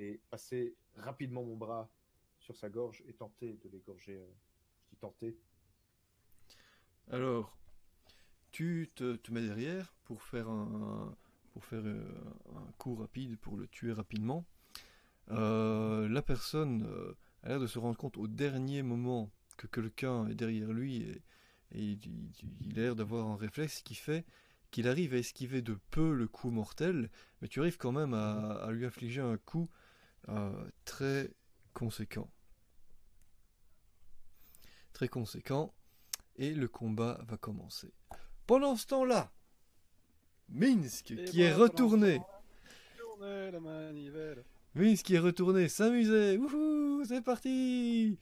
et passer rapidement mon bras sur sa gorge et tenter de l'égorger. euh, je dis tenter. Alors, tu te, mets derrière pour faire euh, un coup rapide pour le tuer rapidement. Euh, la personne a l'air de se rendre compte au dernier moment que quelqu'un est derrière lui et, il, a l'air d'avoir un réflexe qui fait qu'il arrive à esquiver de peu le coup mortel, mais tu arrives quand même à, lui infliger un coup très conséquent. Très conséquent et le combat va commencer. Pendant ce temps-là, Minsk Et qui est retourné, la manivelle. Minsk qui est retourné s'amuser, wouhou, c'est parti,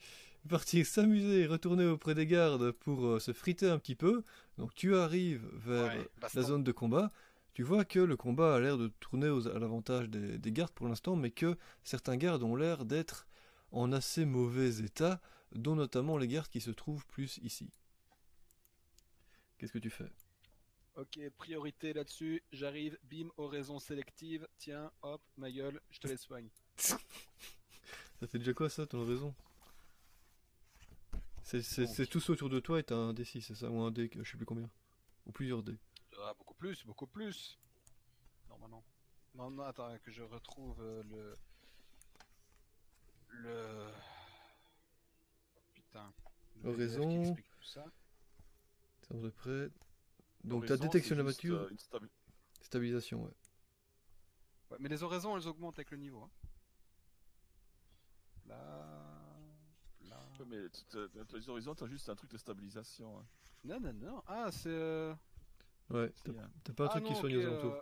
parti s'amuser, retourner auprès des gardes pour euh, se friter un petit peu. Donc tu arrives vers Ouais, euh, baston. la zone de combat. Tu vois que le combat a l'air de tourner aux- à l'avantage des, des gardes pour l'instant, mais que certains gardes ont l'air d'être en assez mauvais état, dont notamment les gardes qui se trouvent plus ici. Qu'est-ce que tu fais? Ok, priorité là-dessus. J'arrive, bim, oraison sélective. Tiens, hop, ma gueule, je te les soigne. Ça fait déjà quoi ça, ton raison? C'est c'est tous autour de toi et t'as un D6, c'est ça? Ou un D, je sais plus combien. Ou plusieurs D. Ah, beaucoup plus, beaucoup plus. Normalement. Non, non, attends, que je retrouve euh, le. Le. Putain. Le Oraison. PDF qui explique tout ça. C'est à peu près. Donc ta Horizon, détection de la nature, euh, une stabi- stabilisation, ouais. Ouais, mais les oraisons, elles augmentent avec le niveau. Hein. Là. Là. Ouais, mais les horizons, t'as juste un truc de stabilisation. hein. Non, non, non. Ah, c'est. euh, Ouais, t'as pas un ah, truc qui soigne aux alentours. euh,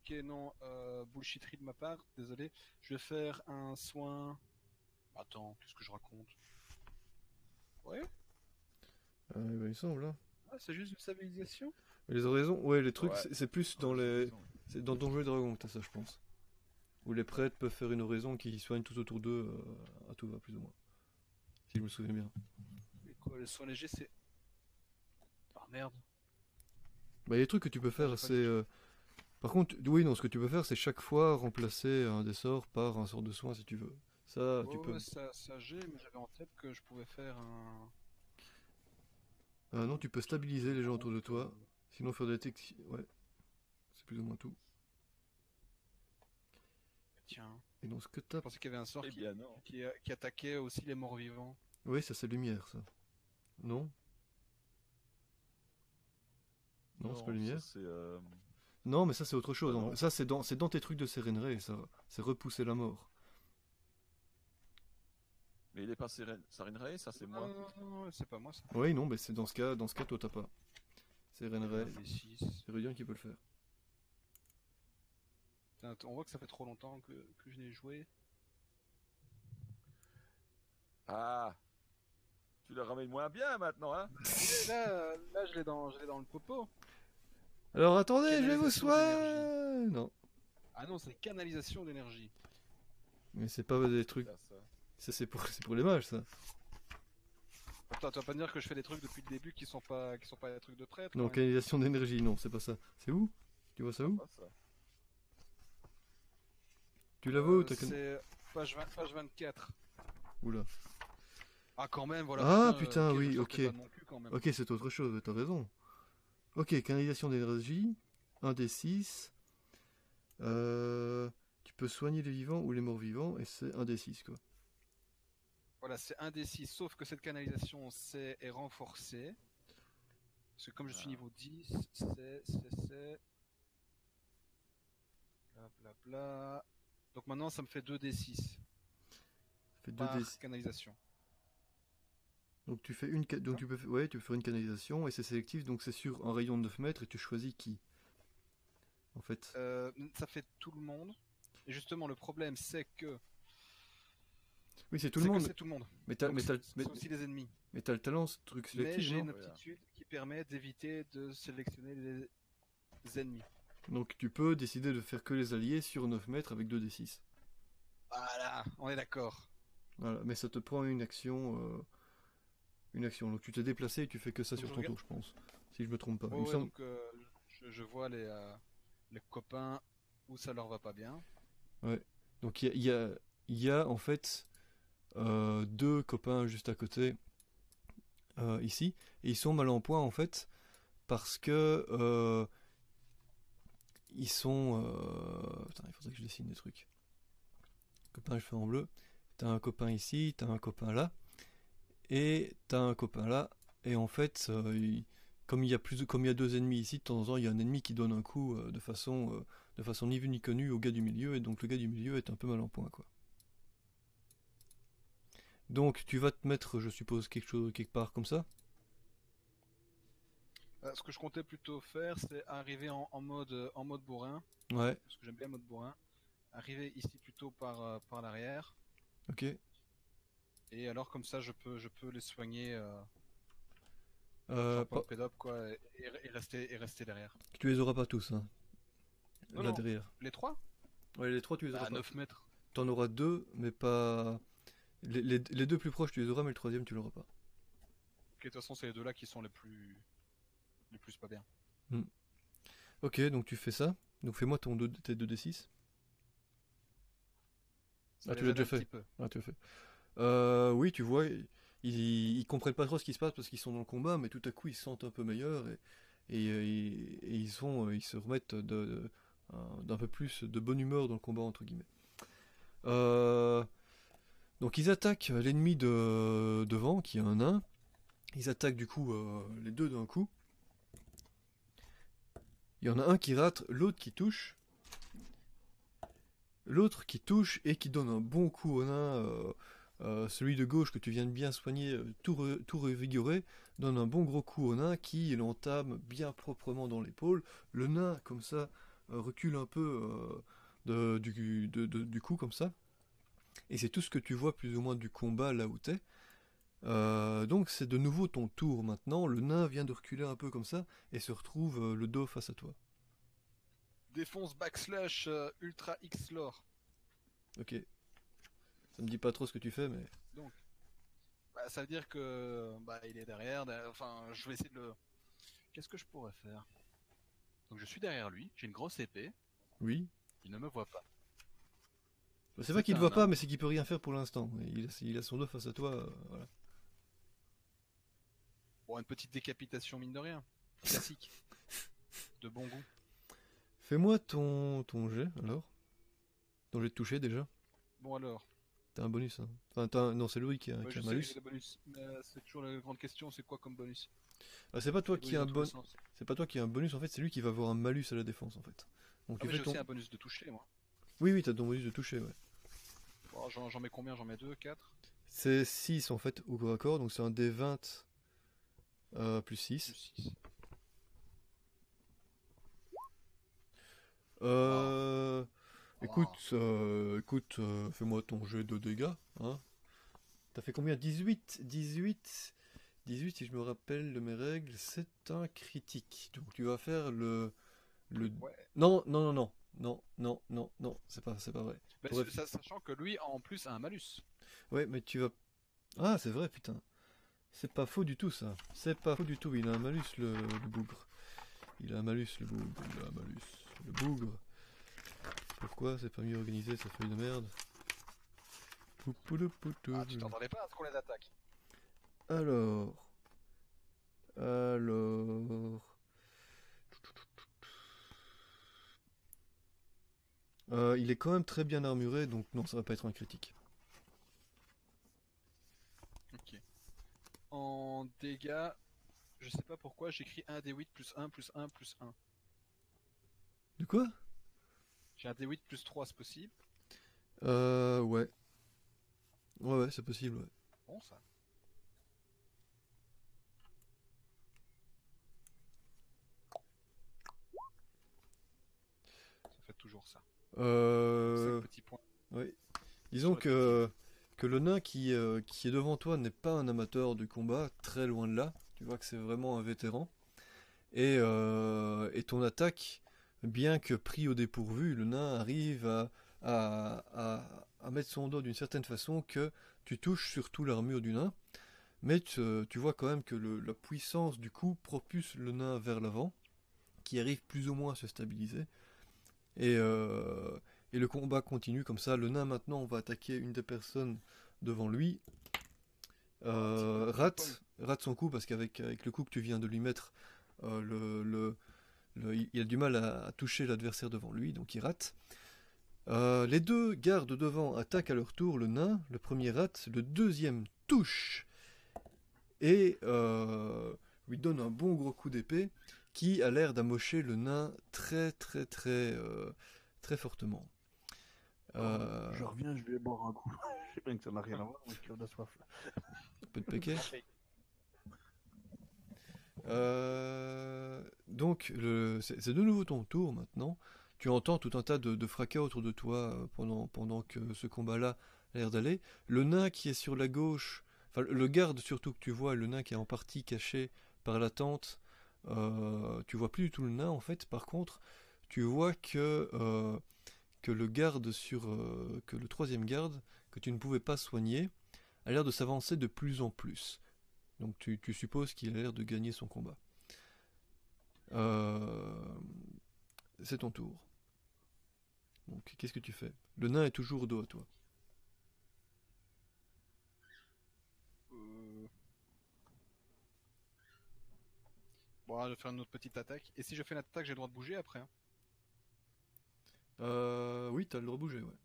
Ok, non, euh, bullshitterie de ma part, désolé. Je vais faire un soin. Attends, qu'est-ce que je raconte? Ouais Ah, bah, il semble, hein. Ah, c'est juste une stabilisation Les oraisons, ouais, les trucs, Ouais. c'est- plus dans les. Horizon. C'est dans Donjons et Dragons que t'as ça, je pense. Où les prêtres peuvent faire une oraison qui soigne tout autour d'eux euh, à tout va, plus ou moins. Si je me souviens bien. Et quoi, le soin léger, c'est. Ah merde. Bah, les trucs que tu peux faire, c'est. euh, Par contre, oui, non, ce que tu peux faire, c'est chaque fois remplacer un des sorts par un sort de soin si tu veux. Ça, tu Ouais, peux. ça, ça j'ai, mais j'avais en tête que je pouvais faire un. Ah non, tu peux stabiliser les gens autour de toi. Sinon, faire des détections. Ouais. C'est plus ou moins tout. Tiens, Et donc, ce que t'as. je pensais qu'il y avait un sort Eh qui, qui, qui attaquait aussi les morts vivants. Oui, ça, c'est lumière, ça. Non? Non, c'est pas ça, lumière. C'est euh, Non, mais ça, c'est autre chose. Ah. Ça, c'est dans, c'est dans tes trucs de Séréneraie, ça. C'est repousser la mort. Mais il est pas Seren... Ça c'est moi. Non, non, non, non, c'est pas moi ça. Oui, non, mais c'est dans ce cas, dans ce cas, toi, t'as pas. Les 6. c'est Rudian qui peut le faire. On voit que ça fait trop longtemps que, que je n'ai joué. Ah Tu le ramènes moins bien maintenant, hein là, là je l'ai dans, je l'ai dans le popo. Alors, attendez, je vais vous soigner Non. Ah non, c'est canalisation d'énergie. Mais c'est pas des trucs. Là, ça. Ça, c'est pour, c'est pour les mages, ça. Attends, tu vas pas me dire que je fais des trucs depuis le début qui sont pas, qui sont pas des trucs de prêtre Non, même. canalisation d'énergie, non, c'est pas ça. C'est où? Tu vois ça où? Pas ça. Tu la vois ou Euh, t'as can- C'est page, 20 page 24. Oula. Ah, quand même, voilà. Ah, euh, putain, je oui, ok. cul. Ok, c'est autre chose, t'as raison. Ok, canalisation d'énergie, 1 des 6. Euh, tu peux soigner les vivants ou les morts vivants, et c'est 1 des 6, quoi. Voilà, c'est un des 6, sauf que cette canalisation c'est, est renforcée. Parce que comme je suis Ah. niveau 10, c'est, c'est, c'est... Bla bla bla... Donc maintenant ça me fait 2 des 6 Ça fait 2 par des canalisation. Donc tu fais une donc tu peux ouais, tu peux faire une canalisation et c'est sélectif donc c'est sur un rayon de 9 mètres et tu choisis qui. En fait. Euh, ça fait tout le monde. Et justement le problème c'est que... Oui, c'est tout le monde. c'est tout le monde. Mais t'as mais mais, aussi les ennemis. mais t'as le talent ce truc Mais sélectif, j'ai non une aptitude qui permet d'éviter de sélectionner les ennemis. Donc tu peux décider de faire que les alliés sur 9 mètres avec 2 d 6. Voilà, on est d'accord. Voilà, mais ça te prend une action euh, une action. Donc tu t'es déplacé et tu fais que ça Donc, sur ton regarde. tour, je pense. Si je me trompe pas. Ouais, ouais, semble- donc euh, je, je vois les, euh, les copains où ça leur va pas bien. Donc il y a, y a- il y a en fait euh, deux copains juste à côté ici, et ils sont mal en point en fait parce que ils sont. Putain, il faudrait que je dessine des trucs. Copain, je fais en bleu. T'as un copain ici, t'as un copain là, et t'as un copain là, et en fait, euh, il- comme il y a plus, comme il y a deux ennemis ici, de temps en temps, il y a un ennemi qui donne un coup euh, de façon, euh, de façon ni vue ni connue au gars du milieu, et donc le gars du milieu est un peu mal en point, quoi. Donc, tu vas te mettre, je suppose, quelque chose quelque part comme ça? Ce que je comptais plutôt faire, c'est arriver en, en mode en mode bourrin, Ouais. parce que j'aime bien le mode bourrin. Arriver ici plutôt par par l'arrière, Ok. Et alors comme ça, je peux je peux les soigner. Euh, Euh, pas- quoi, et, et rester et rester derrière. tu les auras pas tous, hein. Non, Là non. derrière. Les trois? Ouais, les trois, tu les auras À pas. 9 mètres. T'en auras deux, mais pas. Les, les- les deux plus proches, tu les auras, mais le troisième, tu l'auras pas. Ok, de toute façon, c'est les deux là qui sont les plus les plus pas bien. Ok, donc tu fais ça. Donc fais-moi ton 2, tes 2d6. Ça Ah, tu l'as déjà fait. Ah, tu as fait. Euh, oui, tu vois, ils, ils comprennent pas trop ce qui se passe parce qu'ils sont dans le combat, mais tout à coup ils se sentent un peu meilleurs et, euh, euh, ils se remettent d'un peu plus de bonne humeur dans le combat, entre guillemets. Donc ils attaquent l'ennemi de, devant, qui est un nain. Ils attaquent du coup les deux d'un coup. Il y en a un qui rate, l'autre qui touche. L'autre qui touche et qui donne un bon coup au nain. Euh, celui de gauche que tu viens de bien soigner, euh, tout, re- tout donne un bon gros coup au nain qui l'entame bien proprement dans l'épaule. Le nain, comme ça, euh, recule un peu de- du, de- de- du coup, comme ça. Et c'est tout ce que tu vois plus ou moins du combat là où t'es. Euh, donc c'est de nouveau ton tour maintenant. Le nain vient de reculer un peu comme ça et se retrouve euh, le dos face à toi. Défonce backslash euh, ultra X lore. Ok. Ça me dit pas trop ce que tu fais, mais. Bah, ça veut dire que bah il est derrière. derrière- Enfin, je vais essayer de le. Qu'est-ce que je pourrais faire? Donc je suis derrière lui. J'ai une grosse épée. Oui. Il ne me voit pas. Bah, C'est vrai qu'il te voit pas, mais c'est qu'il peut rien faire pour l'instant. Il, a- il a son dos face à toi. euh, voilà. Bon, une petite décapitation mine de rien. Classique. de bon goût. Fais-moi ton, ton jet alors. Ton jet de toucher déjà. Bon alors. T'as un bonus. Hein. Enfin, t'as un- Non, c'est Louis qui a, Ouais, qui je a un malus. bonus. Euh, c'est toujours la grande question. C'est quoi comme bonus? Ah, c'est pas toi qui a un bon. bon. C'est pas toi qui a un bonus en fait. C'est lui qui va avoir un malus à la défense en fait. Donc Ah, tu fais ton. aussi un bonus de toucher moi. Oui, oui, t'as ton bonus de toucher. Ouais. Bon, J'en mets combien? J'en mets 2, 4 C'est 6 en fait au corps à corps. Donc c'est un D20 euh, plus 6. plus 6. Euh. Ah. Écoute, euh, écoute, euh, fais-moi ton jet de dégâts, hein. T'as fait combien? 18 18 18, si je me rappelle de mes règles, c'est un critique. Donc tu vas faire le... le... Ouais. Non, non, non, non, non, non, non, non, c'est pas, c'est pas vrai. Mais Bref. ça- sachant que lui en plus a un malus. Ouais, mais tu vas... Ah, c'est vrai, putain. C'est pas faux du tout, ça. C'est pas faux du tout, il a un malus, le, le bougre. Il a un malus, le bougre. Il a un malus, le bougre. Pourquoi c'est pas mieux organisé, cette feuille de merde. Ah, tu t'entendais pas à ce qu'on les attaque. Alors... Alors... Euh, il est quand même très bien armuré, donc non, ça va pas être un critique. Ok. En dégâts, je sais pas pourquoi, j'écris 1 D8 plus 1 plus 1 plus 1. De quoi? J'ai un D8 plus 3, c'est possible? Euh, ouais. Ouais, ouais, c'est possible, ouais. Bon, ça. Ça fait toujours ça. Euh, 5 petits points. oui. Disons que, que le nain qui, euh, qui est devant toi n'est pas un amateur du combat, très loin de là. Tu vois que c'est vraiment un vétéran. Et, euh, et ton attaque, bien que pris au dépourvu, le nain arrive à, à, à, à mettre son dos d'une certaine façon que tu touches surtout l'armure du nain. Mais tu, tu vois quand même que le- la puissance du coup propulse le nain vers l'avant, qui arrive plus ou moins à se stabiliser. Et, euh, Et le combat continue comme ça. Le nain maintenant va attaquer une des personnes devant lui. Euh, rate, rate son coup parce qu'avec avec le coup que tu viens de lui mettre, euh, le, le- le- il- a du mal à, à toucher l'adversaire devant lui, donc il rate. Euh, les deux gardes devant attaquent à leur tour le nain. Le premier rate, le deuxième touche et euh, lui donne un bon gros coup d'épée qui a l'air d'amocher le nain très très très euh, très fortement. Euh, Je reviens, je vais boire un coup. je sais bien que ça n'a rien à voir, mais de soif. là. peu de péquet. Euh, donc, c'est de nouveau ton tour maintenant. Tu entends tout un tas de, fracas autour de toi euh, pendant, que ce combat-là a l'air d'aller. Le nain qui est sur la gauche, le garde surtout que tu vois, le nain qui est en partie caché par la tente, euh, tu vois plus du tout le nain en fait. Par contre, tu vois que, que le garde sur. que le troisième garde, que tu ne pouvais pas soigner, a l'air de s'avancer de plus en plus. Donc tu, tu supposes qu'il a l'air de gagner son combat. Euh, C'est ton tour. Donc qu'est-ce que tu fais? Le nain est toujours au dos à toi. Euh... Bon, je vais faire une autre petite attaque. Et si je fais une attaque, j'ai le droit de bouger après. hein? Euh, oui, t'as le droit de bouger, ouais.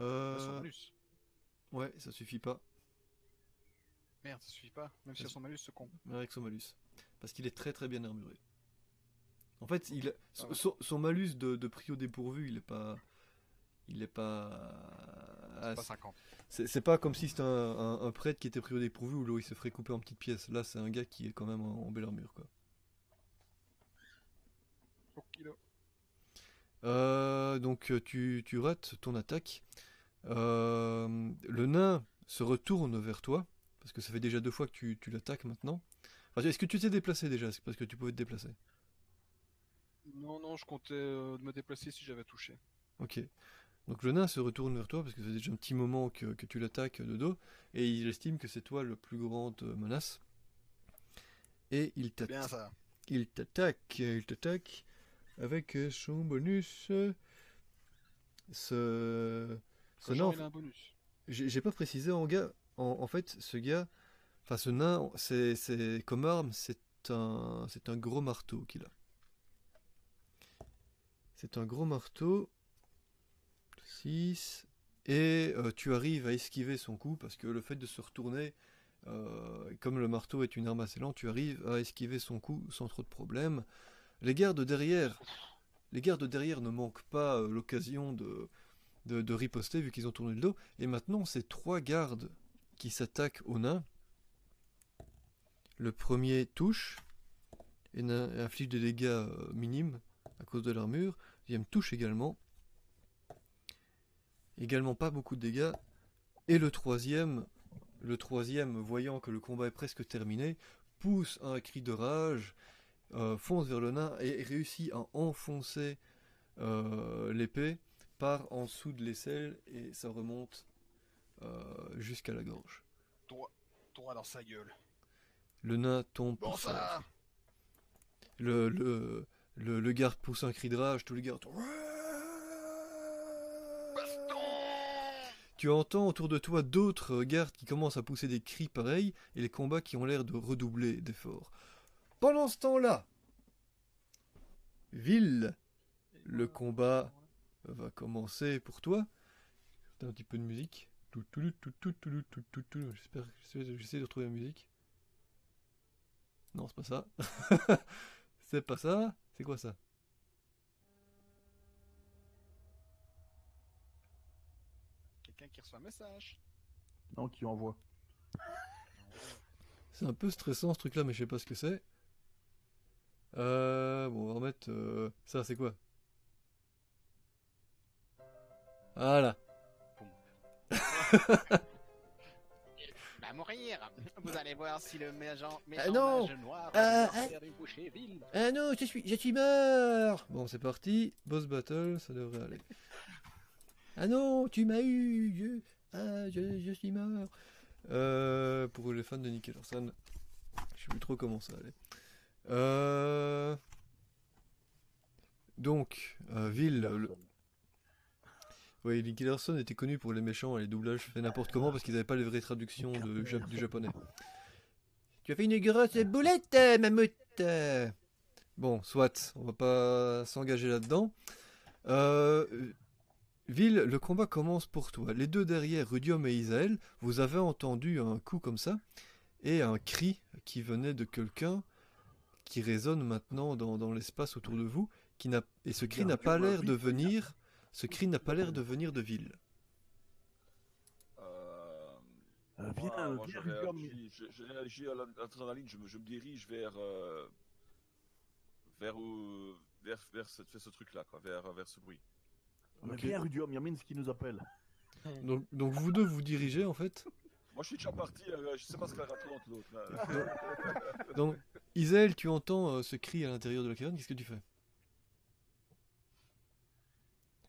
Euh, malus. ouais, ça suffit pas Merde, ça suffit pas. Même si Ça à son malus, ce con. avec son malus. Parce qu'il est très très bien armuré. En fait, il, son, ouais. son- son malus de, de pris au dépourvu, il est pas. Il est pas. C'est pas ah, 50. C'est pas comme si c'était un, un- un prêtre qui était pris au dépourvu où il se ferait couper en petites pièces. Là, c'est un gars qui est quand même en, en belle armure, quoi. Euh, donc tu, tu rates ton attaque. Euh, le nain se retourne vers toi, parce que ça fait déjà deux fois que tu, tu l'attaques maintenant. Enfin, Est-ce que tu t'es déplacé déjà C'est parce que tu pouvais te déplacer? Non, non, je comptais euh, me déplacer si j'avais touché. Ok. Donc le nain se retourne vers toi, parce que ça fait déjà un petit moment que, que tu l'attaques de dos, et il estime que c'est toi la plus grande euh, menace. Et il C'est bien t'attaque. ça. Il t'attaque, il t'attaque avec son bonus. Ce, il a un bonus. J'ai pas précisé en gars. En, en fait, ce gars, enfin ce nain, c'est comme arme, c'est un c'est un gros marteau qu'il a. C'est un gros marteau. 6 et euh, tu arrives à esquiver son coup parce que le fait de se retourner euh, comme le marteau est une arme assez lente, tu arrives à esquiver son coup sans trop de problèmes. Les gardes derrière, les gardes derrière ne manquent pas euh, l'occasion de, de, riposter vu qu'ils ont tourné le dos. Et maintenant, c'est trois gardes qui s'attaquent au nain. Le premier touche et inflige des dégâts euh, minimes à cause de l'armure. Le deuxième touche également. Également pas beaucoup de dégâts. Et le troisième, le troisième, voyant que le combat est presque terminé, pousse un cri de rage, euh, fonce vers le nain et réussit à enfoncer euh, l'épée par en dessous de l'aisselle et ça remonte euh, jusqu'à la gorge. Droit, droit dans sa gueule. Le nain tombe Bon ça Le, le, le, le garde pousse un cri de rage, tous les gardes. Baston Tu entends autour de toi d'autres gardes qui commencent à pousser des cris pareils et les combats qui ont l'air de redoubler d'efforts. Pendant ce temps-là, Ville, le combat va commencer pour toi. Un petit peu de musique. J'espère, j'essaie j'essaie de retrouver la musique. Non, c'est pas ça. c'est pas ça. C'est quoi ça? Quelqu'un qui reçoit un message. Non, qui envoie. C'est un peu stressant ce truc-là, mais je sais pas ce que c'est. Euh, bon, on va remettre euh, ça. C'est quoi? Voilà. Va mourir. Vous allez voir si le méchant, méchant Ah non. mage noir Ah, va faire une bouchée vile. Non, je suis, je suis mort Bon, c'est parti. Boss battle, ça devrait aller. Ah non, tu m'as eu je... Ah, je, je suis mort Euh, Pour les fans de Nicky Larson, je sais plus trop comment ça allait. Euh, Donc, euh, Ville, le- oui, Nicky Larson était connu pour les méchants et les doublages faits n'importe comment parce qu'ils n'avaient pas les vraies traductions de, du japonais. Tu as fait une grosse boulette, euh, mammouth. Bon, soit, on va pas s'engager là-dedans. Euh, Ville, le combat commence pour toi. Les deux derrière, Rudium et Isaël, vous avez entendu un coup comme ça et un cri qui venait de quelqu'un qui résonne maintenant dans, dans l'espace autour de vous. Qui et ce cri n'a pas l'air de venir. Ce cri n'a pas l'air de venir de Ville. Euh, Euh, moi, viens, moi, viens, j'ai Rudium. réagi- à l'adrénaline, je me, je me dirige vers, euh, vers, où- vers, vers ce, vers ce truc-là, quoi, vers, vers ce bruit. Mais Ok. Viens, Rudium, Yamin, ce qui nous appelle. Donc, donc vous deux vous dirigez en fait? Moi, je suis déjà parti, euh, je sais pas ce qu'elle raconte l'autre. Donc Isaël, tu entends euh, ce cri à l'intérieur de la caverne. Qu'est-ce que tu fais?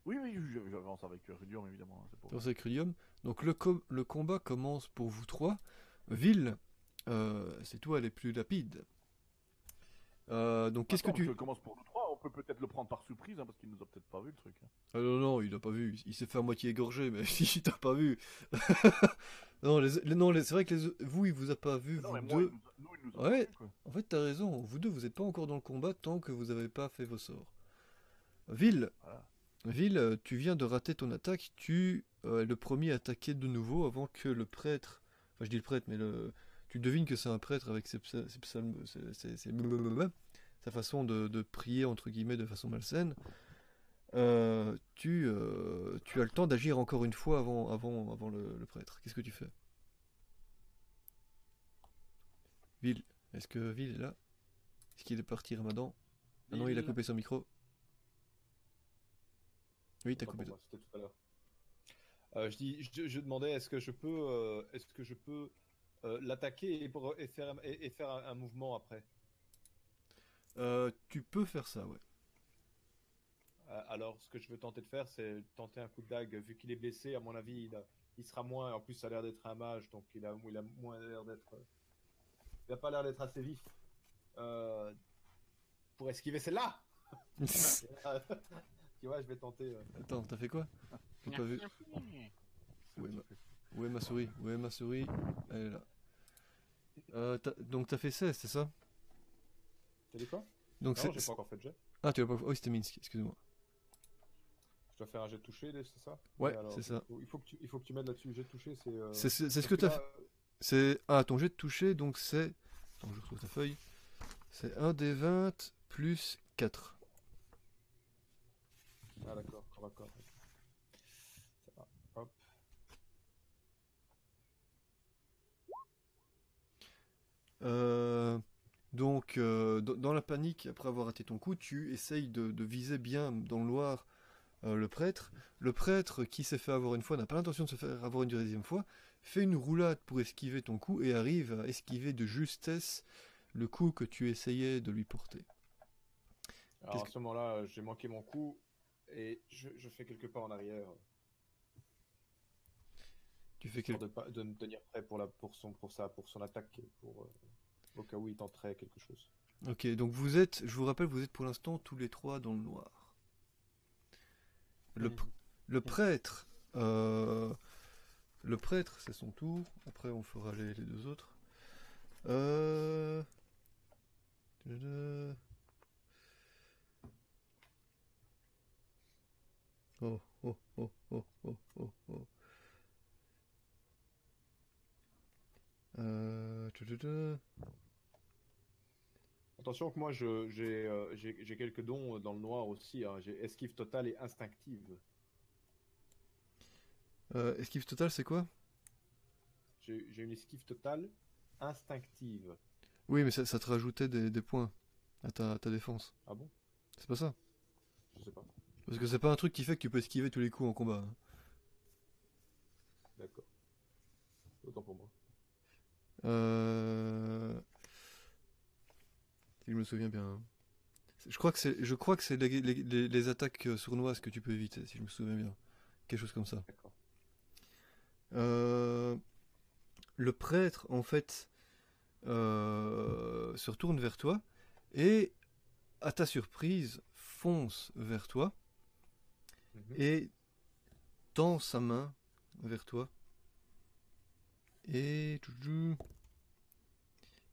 Oui, oui, j'avance avec euh, Rudium, évidemment. Dans avec Rudium. Donc le, com- le combat commence pour vous trois. Ville, euh, c'est toi les plus lapides. Euh, donc qu'est-ce que tu... Je commence pour nous trois, on peut peut-être le prendre par surprise, hein, parce qu'il nous a peut-être pas vu le truc. hein. Ah non, non, il n'a pas vu. Il s'est fait à moitié égorger, mais si, t'as pas vu. non, les, les- non les- c'est vrai que vous, il vous a pas vu, Non, vous moi, deux. il nous a- nous, il nous a Ouais. vu. En fait, t'as raison. Vous deux, vous n'êtes pas encore dans le combat tant que vous n'avez pas fait vos sorts. Ville, Voilà. Ville, euh, tu viens de rater ton attaque. Tu euh, es le premier à attaquer de nouveau avant que le prêtre. Enfin, je dis le prêtre, mais le. Tu devines que c'est un prêtre avec ses, psa- ses psalmes, ses- ses- sa façon de, de prier entre guillemets de façon malsaine. Euh, tu, euh, tu as le temps d'agir encore une fois avant, avant, avant le, le prêtre. Qu'est-ce que tu fais? Ville, est-ce que Ville est là? Est-ce qu'il est parti Ramadan? Ah non, il a coupé son micro. Oui, t'as coupé. C'était tout à l'heure. Euh, je, dis, je, je demandais est-ce que je peux, euh, est-ce que je peux euh, l'attaquer et, pour- et faire, et, et faire un, un mouvement après? Euh, tu peux faire ça, ouais. Euh, Alors, ce que je veux tenter de faire, c'est tenter un coup de dague. Vu qu'il est blessé, à mon avis, il, a- il sera moins. En plus, ça a l'air d'être un mage, donc il a, il a moins l'air d'être. Il a pas l'air d'être assez vif pour esquiver celle-là. tu vois, je vais tenter. euh, Attends, t'as fait quoi J'ai pas vu. Où est, ma... Où est ma souris Où est ma souris Elle est là. Euh, t'as- Donc t'as fait 16, c'est ça T'as dit quoi Donc Non, c'est... j'ai pas encore fait de jet. Ah, tu l'as pas fait. Oh, c'était Minsk, excuse-moi. Je dois faire un jet de toucher, c'est ça Ouais, alors, c'est ça. Il faut, que tu, il faut que tu m'aides là-dessus. Jet de toucher, c'est. euh, C'est c'est- c'est ce parce que t'as là, fait. C'est. Ah, ton jet de toucher, donc c'est. Attends, je retrouve ta feuille. C'est 1 des 20 plus 4. Ah d'accord, corps à corps. Ça va. Hop. Euh, donc, euh, dans la panique, après avoir raté ton coup, tu essayes de, de viser bien dans le noir euh, le prêtre. Le prêtre, qui s'est fait avoir une fois, n'a pas l'intention de se faire avoir une deuxième fois, fait une roulade pour esquiver ton coup et arrive à esquiver de justesse le coup que tu essayais de lui porter. Alors à ce moment-là, j'ai manqué mon coup et je, je fais quelques pas en arrière Tu fais pour quel... de, pas- de me tenir prêt pour, la, pour, son, pour, sa, pour son attaque, pour, euh, au cas où il tenterait quelque chose. Ok, donc vous êtes, je vous rappelle, vous êtes pour l'instant tous les trois dans le noir. Le prêtre, euh, le prêtre, c'est son tour. Après, on fera les, les deux autres. Euh... Oh, oh, oh, oh, oh, oh, oh. Euh... Attention que moi je- j'ai euh, quelques dons dans le noir aussi. hein. J'ai esquive totale et instinctive. Euh, esquive totale, c'est quoi? J'ai j'ai une esquive totale instinctive. Oui, mais ça, ça te rajoutait des, des points à ta, à ta défense. Ah bon? C'est pas ça? Je sais pas. Parce que c'est pas un truc qui fait que tu peux esquiver tous les coups en combat. hein. D'accord. Autant pour moi. Euh... Si je me souviens bien. hein. Je crois que c'est, je crois que c'est les, les- les- les attaques euh, sournoises que tu peux éviter, si je me souviens bien. Quelque chose comme ça. D'accord. Euh, Le prêtre, en fait, euh, se retourne vers toi et, à ta surprise, fonce vers toi Mhm. et tend sa main vers toi et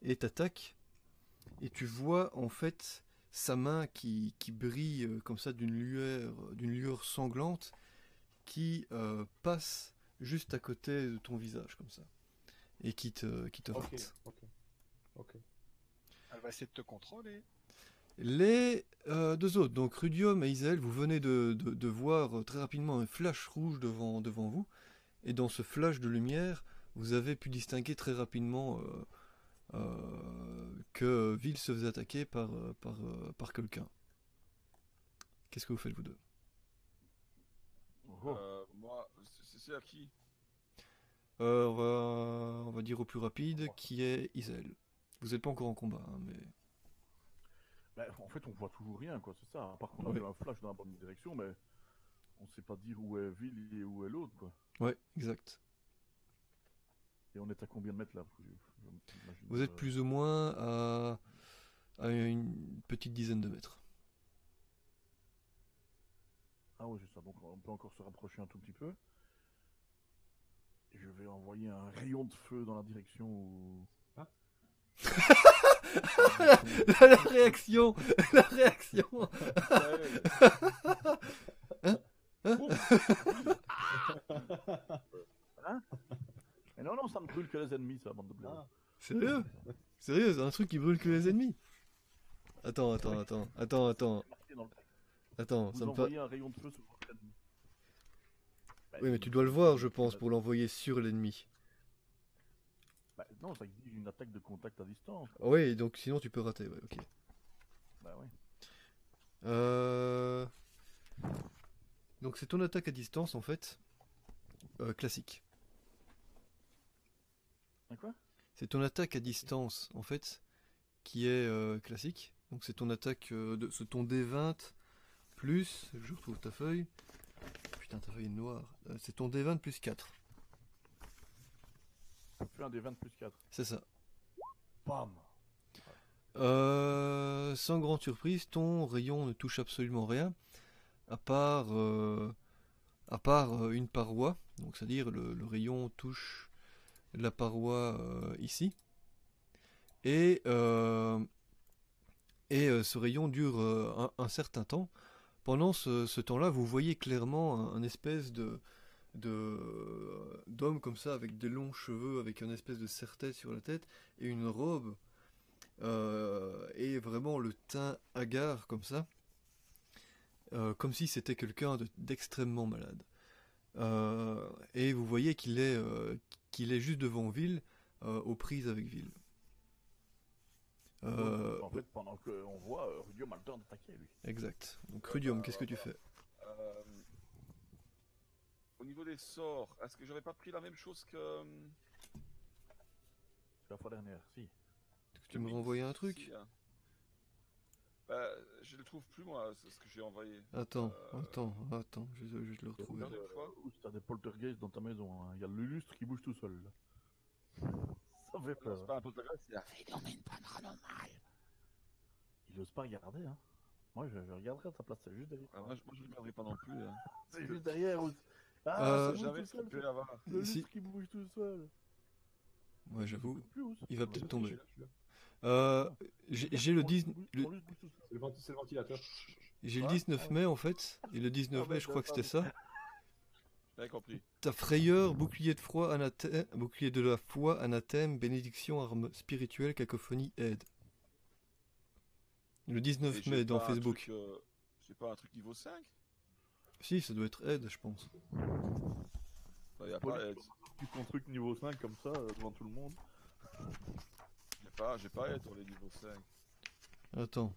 et t'attaque et tu vois en fait sa main qui, qui brille euh, comme ça d'une lueur d'une lueur sanglante qui euh, passe juste à côté de ton visage comme ça et qui te qui te rate. Elle va essayer de te contrôler. Les euh, deux autres, donc Rudium et Isel, vous venez de, de- de voir euh, très rapidement un flash rouge devant, devant vous. Et dans ce flash de lumière, vous avez pu distinguer très rapidement euh, euh, que Ville se faisait attaquer par, par, par quelqu'un. Qu'est-ce que vous faites, vous deux? Oh. Euh, moi, c'est- c'est à qui? Euh, on, va, on va dire au plus rapide, qui est Isel. Vous n'êtes pas encore en combat, hein, mais... Bah, en fait, on voit toujours rien, quoi, c'est ça. Par contre, on Ouais. a eu un flash dans la bonne direction, mais on sait pas dire où est Ville et où est l'autre, quoi. Ouais, exact. Et on est à combien de mètres là? Je- je- Vous êtes plus ou moins à, à une petite dizaine de mètres. Ah oui, c'est ça. Donc on peut encore se rapprocher un tout petit peu. Et je vais envoyer un rayon de feu dans la direction où. La réaction La réaction Mais non, non, ça ne brûle que les ennemis, ça, bande de. Ah. Sérieux? Sérieux, c'est un truc qui brûle que les ennemis? Attends, attends, attends, attends, attends, attends, Vous ça me pa- envoyez un rayon de feu sur votre ennemi. Bah, Oui, mais tu dois le voir, je pense, pour l'envoyer sur l'ennemi. Bah, non, ça exige une attaque de contact à distance. Oui, donc sinon tu peux rater, ouais, ok. Bah ouais. Euh... Donc c'est ton attaque à distance, en fait, euh, classique. Quoi? C'est ton attaque à distance, en fait, qui est euh, classique. Donc c'est ton attaque, de, c'est ton D20 plus, je retrouve ta feuille. Putain, ta feuille est noire. C'est ton D20 plus 4. Fais un des 20 plus 4. C'est ça. Bam Euh, sans grande surprise, ton rayon ne touche absolument rien, à part, euh, à part euh, une paroi. Donc, c'est-à-dire le, le rayon touche la paroi euh, ici. Et, et ce rayon dure un, un certain temps. Pendant ce, ce temps-là, vous voyez clairement un, un espèce de de d'homme comme ça avec des longs cheveux avec une espèce de serre-tête sur la tête et une robe euh, et vraiment le teint hagard comme ça, euh, comme si c'était quelqu'un de- d'extrêmement malade. Euh, et vous voyez qu'il est, euh, qu'il est juste devant Ville, euh, aux prises avec Ville. Euh, En fait, pendant qu'on voit, euh, Rudium a le temps d'attaquer, lui. exact. Donc Rudium, qu'est-ce que tu fais? Euh, Au niveau des sorts, est-ce que j'avais pas pris la même chose que. euh, la fois dernière, si. Tu me renvoyais un truc Si, hein. Bah, je le trouve plus moi, c'est ce que j'ai envoyé. Attends, Euh, attends, attends, je vais juste le retrouver. Dernière fois. T'as des poltergeists dans ta maison, hein? il y a le lustre qui bouge tout seul. Là. Ça fait peur. c'est pas un poltergeist, c'est un Phénomène paranormal. Il ose pas regarder, hein. Moi, je, je regarderai à ta place, c'est juste derrière. Ah, moi, je, moi, je regarderai pas non plus. hein. C'est juste derrière. Où... Euh, Ah, C'est c'est jamais tout ce qu'il seul. peut y avoir. Le Si. qui bouge tout seul. Ouais, j'avoue. Il va Ouais, peut-être c'est- tomber. Euh, j'ai le, Ton 10 lustre bouge- le- ton lustre bouge tout seul. C'est le, venti- c'est le ventilateur. j'ai le Ouais. 19 mai en fait, et le 19 Ah, mai, je crois que c'était ça. Compris. Ta frayeur, bouclier de froid, anathème, bouclier de la foi, anathème, bénédiction, arme spirituelle, cacophonie, aide. Le Et 19 j'ai mai dans Facebook. euh, J'ai pas un truc niveau 5 Si, ça doit être aide, je pense. Il y a pas aide. Tu ton truc niveau 5 comme ça, euh, devant tout le monde. J'ai pas, j'ai pas aide pour les niveaux 5. Attends.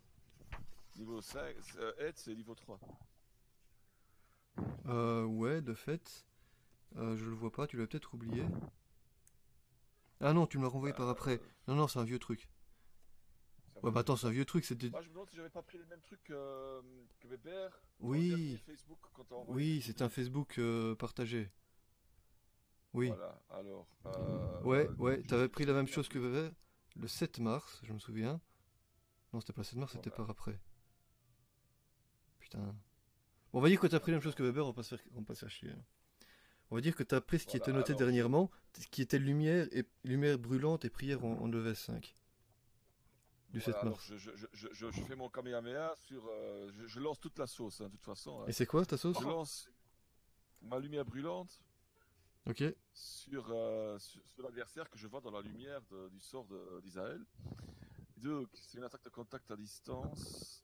Niveau 5, c'est- euh, aide c'est niveau 3. Euh, ouais, de fait. Euh, je le vois pas, tu l'as peut-être oublié. Ah non, tu me l'as renvoyé par après. Non, non, c'est un vieux truc. Ouais, bah attends, c'est un vieux truc, c'était... Moi je me demande si j'avais pas pris le même truc euh, que Weber. Oui. le dernier Facebook quand. Oui, c'est un Facebook euh, partagé. Oui. Voilà, alors. euh, Ouais, euh, ouais, t'avais pris la même chose que Weber le 7 mars, je me souviens. Non, c'était pas cette mars, c'était Voilà. par après. Putain. Bon, on va dire que t'as pris la même chose que Weber, on va pas se faire, on va pas se faire chier. hein. On va dire que t'as pris ce qui Voilà, était noté alors- dernièrement, ce qui était lumière et lumière brûlante et prière en, en level 5. Du Voilà, 7 alors mars. je, je, je, je, je- je fais mon Kamehameha sur. euh, je, je lance toute la sauce, hein, de toute façon. hein. Et c'est quoi ta sauce Je lance ma lumière brûlante Ok. sur, euh, sur, sur l'adversaire que je vois dans la lumière de- du sort d'Israël. Donc, c'est une attaque de contact à distance.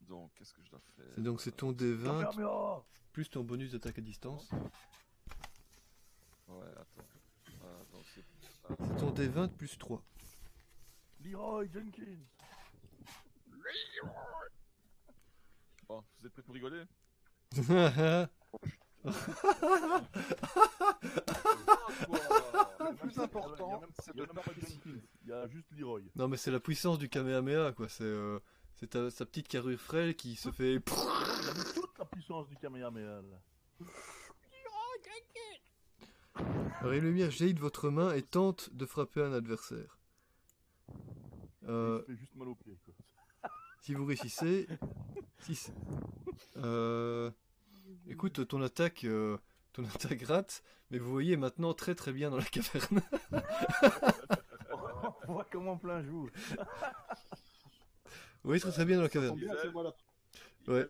Donc, qu'est-ce que je dois faire? C'est donc c'est ton D20 Kamehameha plus ton bonus d'attaque à distance. Ouais, attends. C'est- C'est ton D20 plus 3. Leroy Jenkins Bon, vous êtes prêts pour rigoler? Le plus important, c'est de Jenkins, il y a juste Leroy. non mais c'est la puissance du Kamehameha quoi, c'est euh, ta- sa petite carrure frêle qui se fait Il a mis toute la puissance du Kamehameha là. Alors, une lumière jaillit de votre main et tente de frapper un adversaire. Euh, fait juste mal au pied. Quoi. si vous réussissez, euh, écoute, ton attaque, euh, ton attaque rate, mais vous voyez maintenant très très bien dans la caverne. On voit comment plein joue. Vous voyez très très bien dans la caverne. Ouais.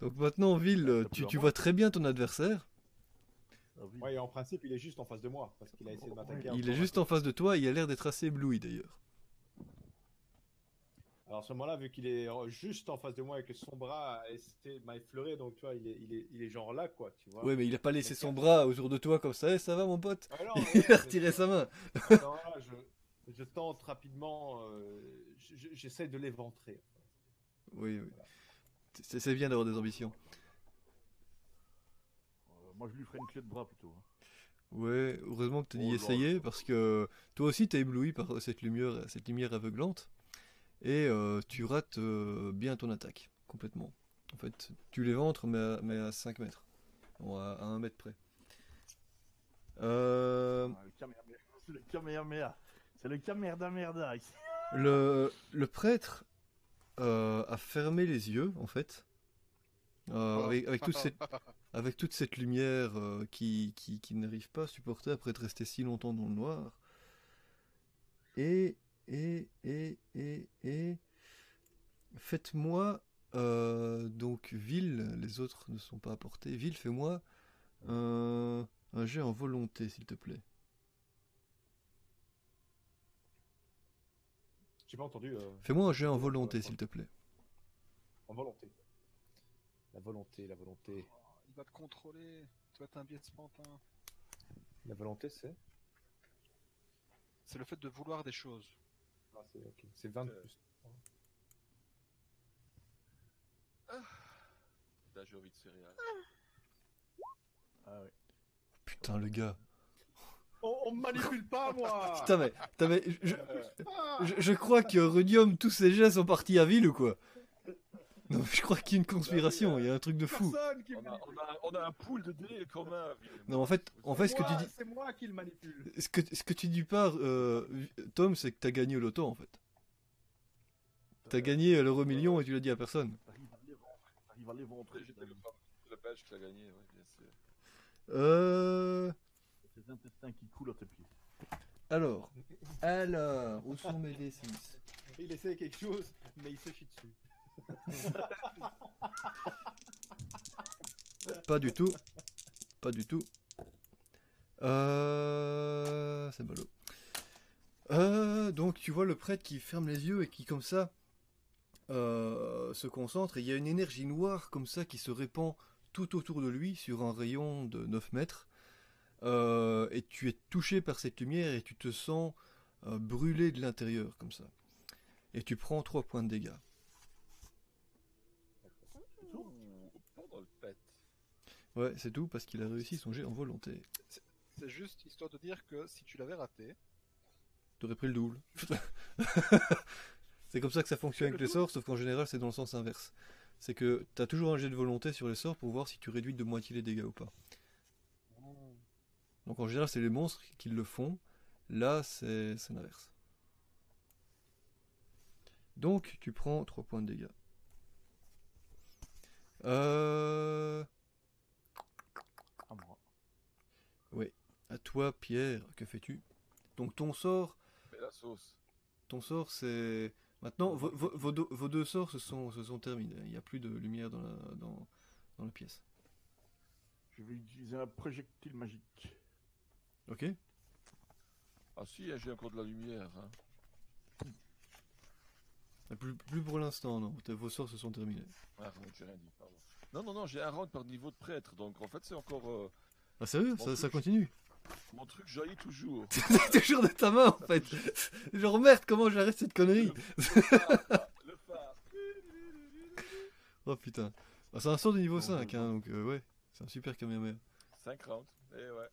Donc maintenant, Ville, tu, tu vois très bien ton adversaire. Ah oui. En principe, il est juste en face de moi, parce qu'il a essayé de m'attaquer. Il est juste en face de toi, il a l'air d'être assez ébloui d'ailleurs. Alors à ce moment-là, vu qu'il est juste en face de moi et que son bras m'a effleuré, donc tu vois, il est, il est, il est genre là, quoi, tu vois. Ouais, mais il a pas laissé son bras autour de toi comme ça. Eh, ça va mon pote Ah non, Il ouais, a retiré sa main. non, là, je, je tente rapidement, euh, je- je- j'essaie de l'éventrer. Oui, oui. C'est c'est bien d'avoir des ambitions. Euh, moi je lui ferai une clé de bras plutôt. hein. Ouais, heureusement que tu as Oh là. parce que toi aussi t'es ébloui par cette lumière, cette lumière aveuglante et euh, tu rates euh, bien ton attaque complètement. En fait, tu les ventres mais à, mais à 5 mètres, Bon, à, à 1 mètre près. Euh, Ah, le Kamehameha. C'est le Kamehameha. Prêtre euh, a fermé les yeux en fait euh, avec, avec toute cette avec toute cette lumière qui, qui, qui n'arrive pas à supporter après être resté si longtemps dans le noir. Et, et, et, et, et, faites-moi, euh, donc, Ville, les autres ne sont pas apportés, Ville, fais-moi un, un jet en volonté, s'il te plaît. J'ai pas entendu. euh, Fais-moi un jet en volonté, s'il te plaît. en volonté. La volonté, la volonté. Il va te contrôler. Tu vas être un biais de pantin. La volonté, c'est? C'est le fait de vouloir des choses. Ah, C'est ok. C'est 20 Euh. plus. Là, j'ai envie de céréales. Ah ouais. Putain, le gars. On, on me manipule pas, moi Putain, mais, putain, mais je, je, je crois que Rudium, tous ses jets sont partis à Ville ou quoi? Non, mais je crois qu'il y a une conspiration, il y a un truc de fou. Qui On a, manipule. on, a, on a un pool de dés commun. Non, en fait, en fait ce que tu dis, C'est moi qui le manipule. ce que, ce que tu dis pas, euh, Tom, c'est que t'as gagné au loto en fait. T'as gagné l'euro million et tu l'as dit à personne. T'arrives à les ventrer. T'arrives à les ventrer. J'étais le, le belge qui l'a gagné, ouais, bien sûr. Euh. Ces intestins qui coulent à tes pieds. Alors. Alors. Où sont mes D6 Il essaie quelque chose, mais il se chie dessus. Pas du tout. Pas du tout. Euh... C'est ballot. Euh, donc tu vois le prêtre qui ferme les yeux et qui comme ça euh, se concentre il y a une énergie noire comme ça qui se répand tout autour de lui sur un rayon de 9 mètres. Et tu es touché par cette lumière et tu te sens brûlé de l'intérieur comme ça. Et tu prends 3 points de dégâts. Ouh, pendant le pet. Ouais, c'est tout parce qu'il a réussi son jet en volonté. C'est juste histoire de dire que si tu l'avais raté, T'aurais pris le double. c'est comme ça que ça fonctionne avec les sorts, sauf qu'en général c'est dans le sens inverse. C'est que t'as toujours un jet de volonté sur les sorts pour voir si tu réduis de moitié les dégâts ou pas. Donc en général c'est les monstres qui le font. Là c'est c'est l'inverse. Donc, tu prends 3 points de dégâts. Euh... À moi. À toi, Pierre, que fais-tu? Donc, ton sort, Mais la sauce. ton sort, c'est... Maintenant, vos, vos- vos deux, vos deux sorts se sont, se sont terminés. Il n'y a plus de lumière dans la, dans, dans la pièce. Je vais utiliser un projectile magique. Ok Ah si, j'ai encore de la lumière. Hein. Mais plus, plus pour l'instant, non. Vos sorts se sont terminés. Ah, round, j'ai rien dit, pardon. Non, non, non, j'ai un round par niveau de prêtre, donc en fait c'est encore... euh, Ah, sérieux? ça, continue? Mon truc jaillit toujours. C'est toujours de ta main, en fait Genre, merde, comment j'arrête cette connerie Le phare, le phare. Oh, putain. Ah, c'est un sort de niveau Bon, 5, bon, hein, bon. donc euh, ouais. C'est un super Kamehameha. 5 rounds, et ouais.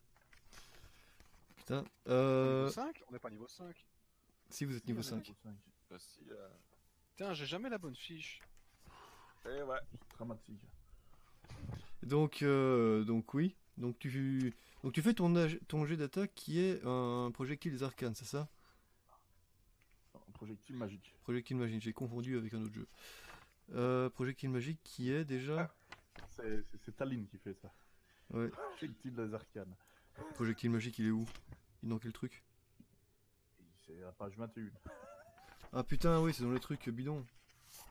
Putain. Euh... Niveau 5 On n'est pas niveau 5. Si vous êtes niveau 5. Niveau 5. Bah, si, euh, Putain, j'ai jamais la bonne fiche. et ouais. Dramatique. Donc, euh, donc oui. Donc tu, donc tu fais ton, ton jet d'attaque qui est un projectile des arcanes, c'est ça? Un projectile magique. Projectile magique, j'ai confondu avec un autre jeu. Euh, projectile magique qui est déjà... C'est c'est- Taline qui fait ça. Ouais. Projectile des arcanes. Projectile magique, il est où? Il est dans quel truc? C'est la page 21. Ah putain, oui, c'est dans les trucs bidons.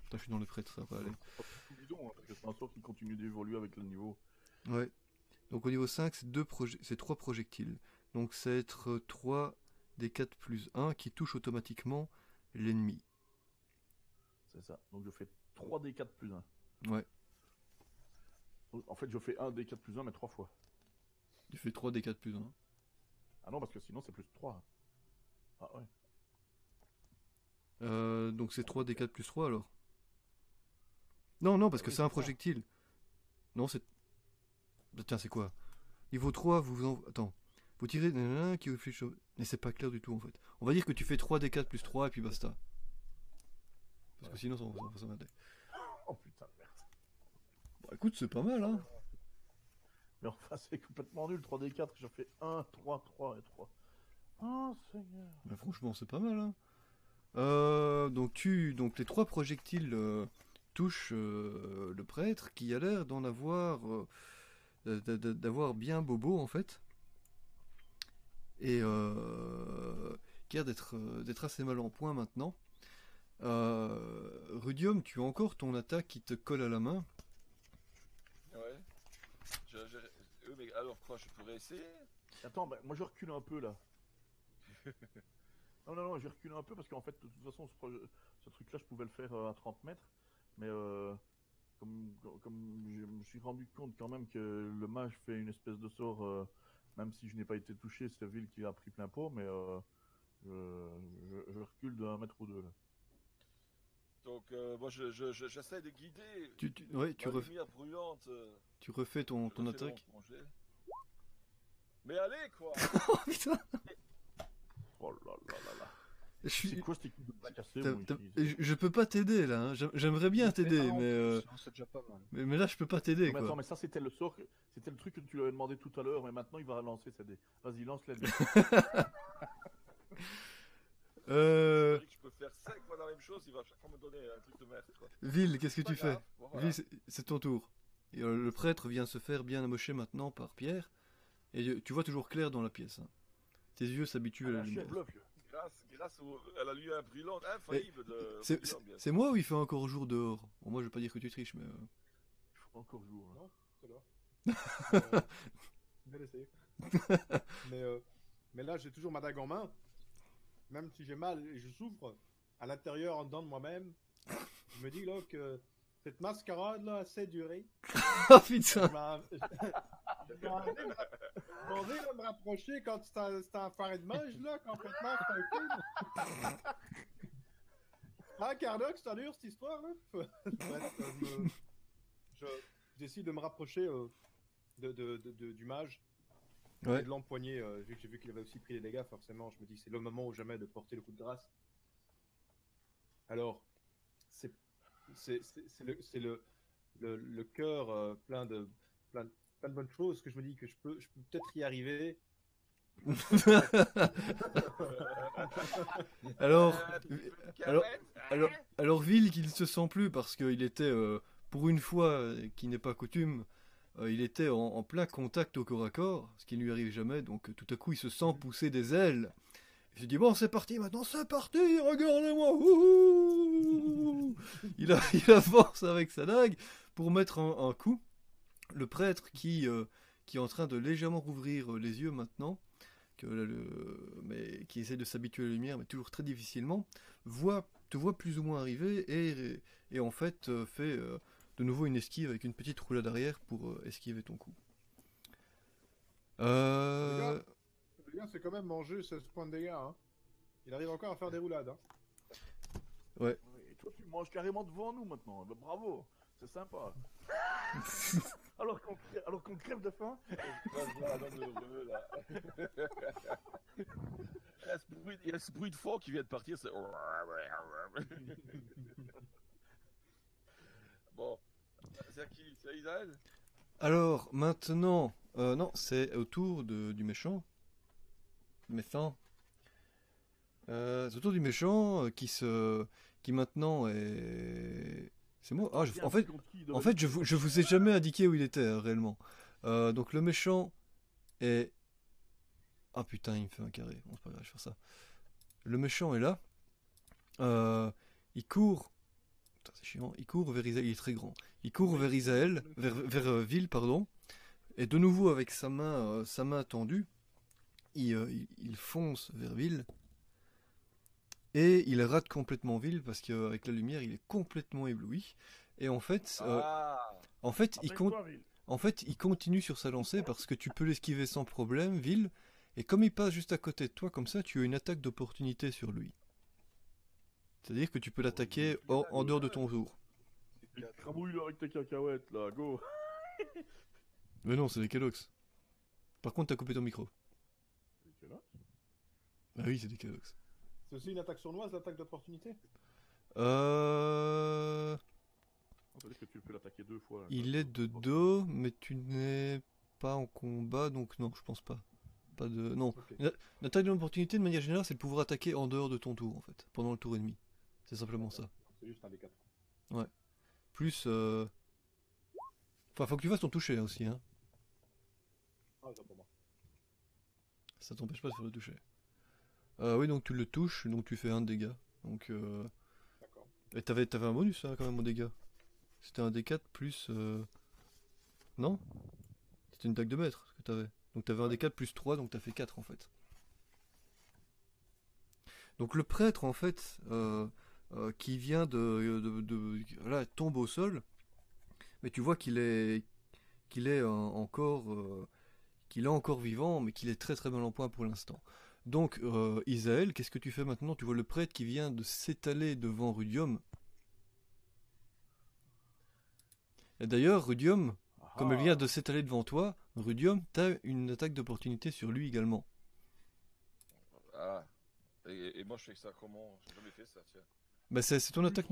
Putain, je suis dans les prêtres, ça va pas aller. Bidon, hein, parce que c'est un sort qui continue d'évoluer avec le niveau. Ouais. Donc au niveau 5, c'est deux proje- c'est 3 projectiles. Donc ça va être 3 des 4 plus 1 qui touche automatiquement l'ennemi. C'est ça. Donc je fais 3 D4 plus 1. Ouais. En fait, je fais 1 D4 plus 1, mais 3 fois. Tu fais 3 des 4 plus 1. Ah non, parce que sinon c'est plus 3. Ah ouais. Euh, donc c'est 3 des 4 plus 3 alors? Non, non, parce que c'est un projectile. Non, c'est. Bah, Tiens, c'est quoi? Niveau 3, vous en... Attends. Vous tirez. qui réfléchit au- Mais c'est pas clair du tout en fait. On va dire que tu fais 3 des 4 plus 3 et puis basta. Parce que sinon, ça va s'emmerder. Oh putain de merde. Bah écoute, c'est pas mal, hein Mais enfin, c'est complètement nul. 3 D4, je fais 1, 3, 3 et 3. Oh Seigneur. Bah, franchement, c'est pas mal, hein Euh, donc, tu, donc les trois projectiles euh, touchent euh, le prêtre qui a l'air d'en avoir, d'avoir bien bobo en fait, et euh, qui a l'air d'être euh, d'être assez mal en point maintenant. Euh, Rudium, tu as encore ton attaque qui te colle à la main. Ouais. Je, je- mais alors quoi, je pourrais essayer? Attends, bah, moi je recule un peu là. non, non, non, je recule un peu parce qu'en fait, de toute façon, ce, truc-là, je pouvais le faire à 30 mètres. Mais euh, comme, comme je me suis rendu compte quand même que le mage fait une espèce de sort, euh, même si je n'ai pas été touché, c'est ville qui a pris plein pot, mais euh, je, je- je recule d'un mètre ou deux là. Donc euh, moi je, je, je- j'essaie de guider Tu, tu- ouais, tu, la ref- lumière brûlante. euh, tu refais ton, je ton refais attaque. Mais allez quoi Oh putain Oh là là là là. Je suis- C'est quoi cette équipe de bras cassés T'as- moi, t'as- ici je, je peux pas t'aider là, hein. J'aim- j'aimerais bien t'aider, Mais, en mais, euh, mais, mais là je peux pas t'aider Mais quoi. attends, mais ça c'était le sort, que- c'était le truc que tu lui avais demandé tout à l'heure, mais maintenant il va lancer ses dés. Vas-y, lance les dés. Euh, Je dis que je peux faire 5 fois la même chose, il va à chaque fois me donner un truc de merde. Quoi. Ville, qu'est-ce que tu fais? grave, bon, voilà. Ville, c'est- ton tour. Et, euh, le prêtre vient se faire bien amocher maintenant par Pierre, et euh, tu vois toujours clair dans la pièce. hein. Tes yeux s'habituent à la Ah, lumière. Grâce, grâce au- à la lumière brûlante, infaillible de C'est- moi ou il fait encore jour dehors? Bon, Moi je vais pas dire que tu triches, mais... euh, Il faut encore hein. Non. Euh, mais, euh, mais là, j'ai toujours ma dague en main. Même si j'ai mal et je souffre, à l'intérieur, en dedans de moi-même, je me dis là que cette mascarade là a assez duré. Oh putain M'en vais me rapprocher quand c'est un, c'est un faré de mage là, complètement quart d'heure que ça dure cette histoire. Bref, euh, je me- je, je décide de me rapprocher euh, de, de- de- de- du mage Ouais. et de l'empoigner, euh, vu que j'ai vu qu'il avait aussi pris des dégâts, forcément, je me dis que c'est le moment ou jamais de porter le coup de grâce. Alors, c'est c'est c'est- c'est le, c'est le, le, le cœur euh, plein, de, plein, de- plein de bonnes choses que je me dis que je peux, peut-être y arriver Alors, alors- alors, alors Ville qu'il ne se sent plus parce qu'il était, euh, pour une fois, euh, qui n'est pas coutume, euh, il était en, plein contact au corps à corps, ce qui ne lui arrive jamais, donc tout à coup il se sent pousser des ailes. Il se dit bon c'est parti maintenant, c'est parti, regardez-moi il, a- il avance avec sa dague pour mettre un coup. Le prêtre qui, euh, qui est en train de légèrement rouvrir euh, les yeux maintenant, que le- le- mais qui essaie de s'habituer à la lumière, mais toujours très difficilement, voit, te voit plus ou moins arriver et, et en fait euh, fait euh, de nouveau une esquive avec une petite roulade arrière pour euh, esquiver ton coup. Euh, Le gars, c'est quand même mangé 16 points de dégâts. Hein. Il arrive encore à faire des roulades. Hein. Et toi, tu manges carrément devant nous maintenant. Bah, bravo, c'est sympa. alors qu'on crève, alors qu'on crève de faim. Il y a ce bruit- il y a ce bruit de fond qui vient de partir, c'est... Bon, c'est à qui? C'est à Isaël alors maintenant, euh, non, c'est au tour de- du méchant. Méchant. Euh, c'est au tour du méchant euh, qui se, qui maintenant est. C'est moi. Ah, je- en fait, En je vous, je vous ai jamais indiqué où il était hein, réellement. Euh, donc le méchant est. Ah putain, il me fait un carré. Bon, c'est pas grave, je vais faire ça. Le méchant est là. Euh, il court. Putain, c'est chiant. Il court vers Isaël. Il est très grand. Il court vers Isaël, vers, vers euh, Ville, pardon. Et de nouveau avec sa main, euh, sa main tendue, il, euh, il- il fonce vers Ville. Et il rate complètement Ville parce qu'avec la lumière, il est complètement ébloui. Et en fait, euh, Ah en fait, il, en fait, continue sur sa lancée parce que tu peux l'esquiver sans problème, Ville. Et comme il passe juste à côté de toi, comme ça, tu as une attaque d'opportunité sur lui. C'est-à-dire que tu peux l'attaquer en, en dehors de ton tour. Crabouille-le avec tes cacahuètes, là, go. Mais non, c'est des Kellogg's. Par contre, t'as coupé ton micro. C'est que là. Bah oui, c'est des Kellogg's. C'est aussi une attaque sournoise, l'attaque d'opportunité? Euh... On peut dire que tu peux l'attaquer deux fois. là. Il est de dos, mais tu n'es pas en combat, donc non, je pense pas. Pas de... Non. L'attaque d'opportunité, de manière générale, c'est de pouvoir attaquer en dehors de ton tour, en fait. Pendant le tour ennemi. C'est simplement ça. C'est juste un des quatre. Plus... Euh... Enfin, faut que tu fasses ton toucher hein, aussi, hein. Ah, ça pour moi. Ça t'empêche pas de faire le toucher. Euh, oui, donc tu le touches, donc tu fais un dégât. Donc, euh... Et t'avais, t'avais un bonus, hein, quand même, au dégât. C'était un D4 plus... euh, Non? C'était une dague de maître que t'avais. Donc t'avais un D4 plus 3, donc t'as fait 4 en fait. Donc le prêtre, en fait, euh, qui vient de, de, de- Voilà, tombe au sol. Mais tu vois qu'il est... qu'il est encore... qu'il est encore vivant, mais qu'il est très très mal en point pour l'instant. Donc, euh, Isaël, qu'est-ce que tu fais maintenant? Tu vois le prêtre qui vient de s'étaler devant Rudium. Et d'ailleurs, Rudium, comme Ah. vient de s'étaler devant toi, Rudium, t'as une attaque d'opportunité sur lui également. Ah. Et, et moi, je fais ça comment? J'ai jamais fait ça, tiens. Bah c'est ton attaque,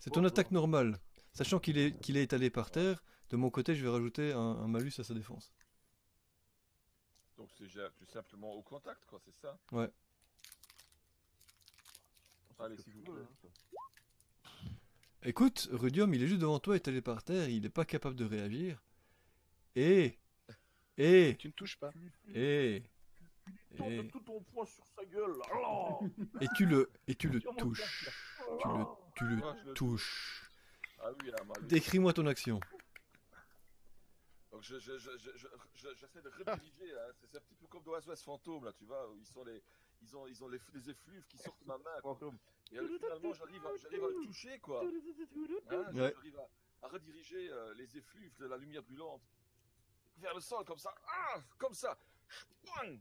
c'est ton normale. Sachant qu'il est, qu'il est étalé par terre, de mon côté, je vais rajouter un, un malus à sa défense. Donc, c'est tout simplement au contact, quoi, c'est ça? C'est Allez, s'il tu vous plaît. hein. Écoute, Rudium, il est juste devant toi, étalé par terre, il n'est pas capable de réagir. Et... Et... Tu ne touches pas. Tu Et... tu Et... tentes tout ton poids sur sa gueule. là. Et tu le, et tu le touches. Tu le, tu le Ouais, le touches. Ah oui, ah. Décris-moi ton action. Donc, je, je, je, je, je- je- j'essaie de rediriger, hein. c'est, un petit peu comme dans SOS Fantôme, là, tu vois, où ils sont les... Ils ont, ils ont les, les effluves qui sortent de ma main. quoi. Et euh, finalement, j'arrive à, j'arrive à le toucher, quoi. Hein, Ouais. J'arrive à, à rediriger euh, les effluves de la lumière brûlante vers le sol, comme ça. Ah Comme ça Bang